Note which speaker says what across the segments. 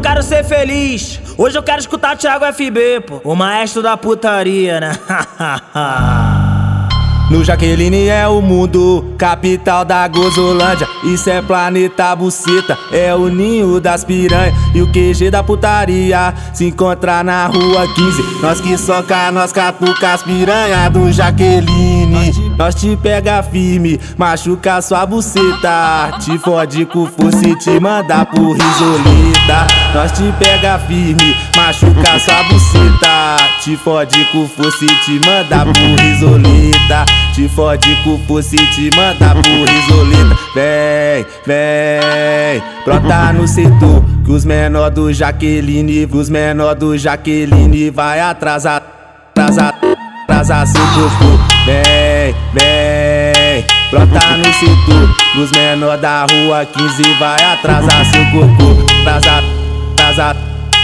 Speaker 1: eu quero ser feliz. Hoje eu quero escutar Thiago FB, pô. O maestro da putaria, né?
Speaker 2: No Jaqueline é o mundo, capital da Gozolândia. Isso é planeta buceta, é o ninho das piranhas. E o QG da putaria se encontra na rua 15. Nós que soca, nós catuca as piranha do Jaqueline. Nós te pega firme, machuca sua buceta. Te fode com força e te manda pro risolita. Nós te pega firme, machuca sua buceta. Te fode com força e te manda pro risolita. Te fode com força e te manda pro risoleta Vem, vem, brota no setor Que os menor do Jaqueline, os menor do Jaqueline Vai atrasar, atrasar, atrasar seu corpo Vem, vem, brota no Que os menor da rua 15 vai atrasar seu corpo Atrasar, atrasar,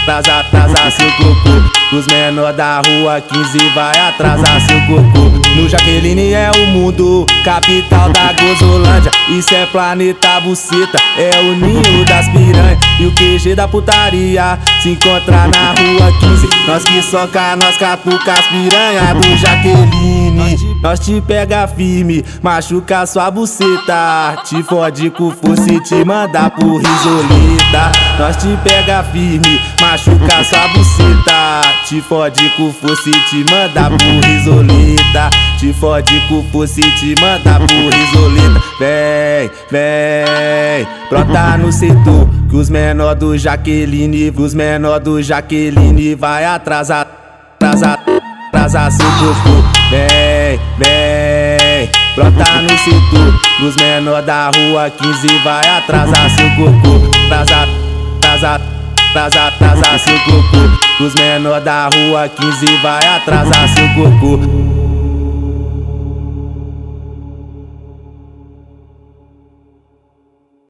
Speaker 2: atrasar, atrasar seu corpo os menor da rua 15 vai atrasar seu corpo No Jaqueline é o mundo, capital da Gozolândia. Isso é planeta buceta, é o ninho das piranhas E o QG da putaria se encontra na rua 15 Nós que soca, nós catuca as piranha do Jaqueline Nós te pega firme, machuca sua buceta Te fode com força e te manda pro risolita Nós te pega firme, machuca sua buceta te fode com força e te manda pro risolita. Te fode com força e te manda pro risolita. Vem, vem, brota no setor. Que os menor do Jaqueline, os menor do Jaqueline vai atrasar, atrasar, atrasar seu corpo. Vem, vem, brota no setor. Que os menor da rua 15 vai atrasar seu corpo. Atrasar, atrasar atrasar, atrasar seu corpo. Os menor da rua 15 vai atrasar seu corpo.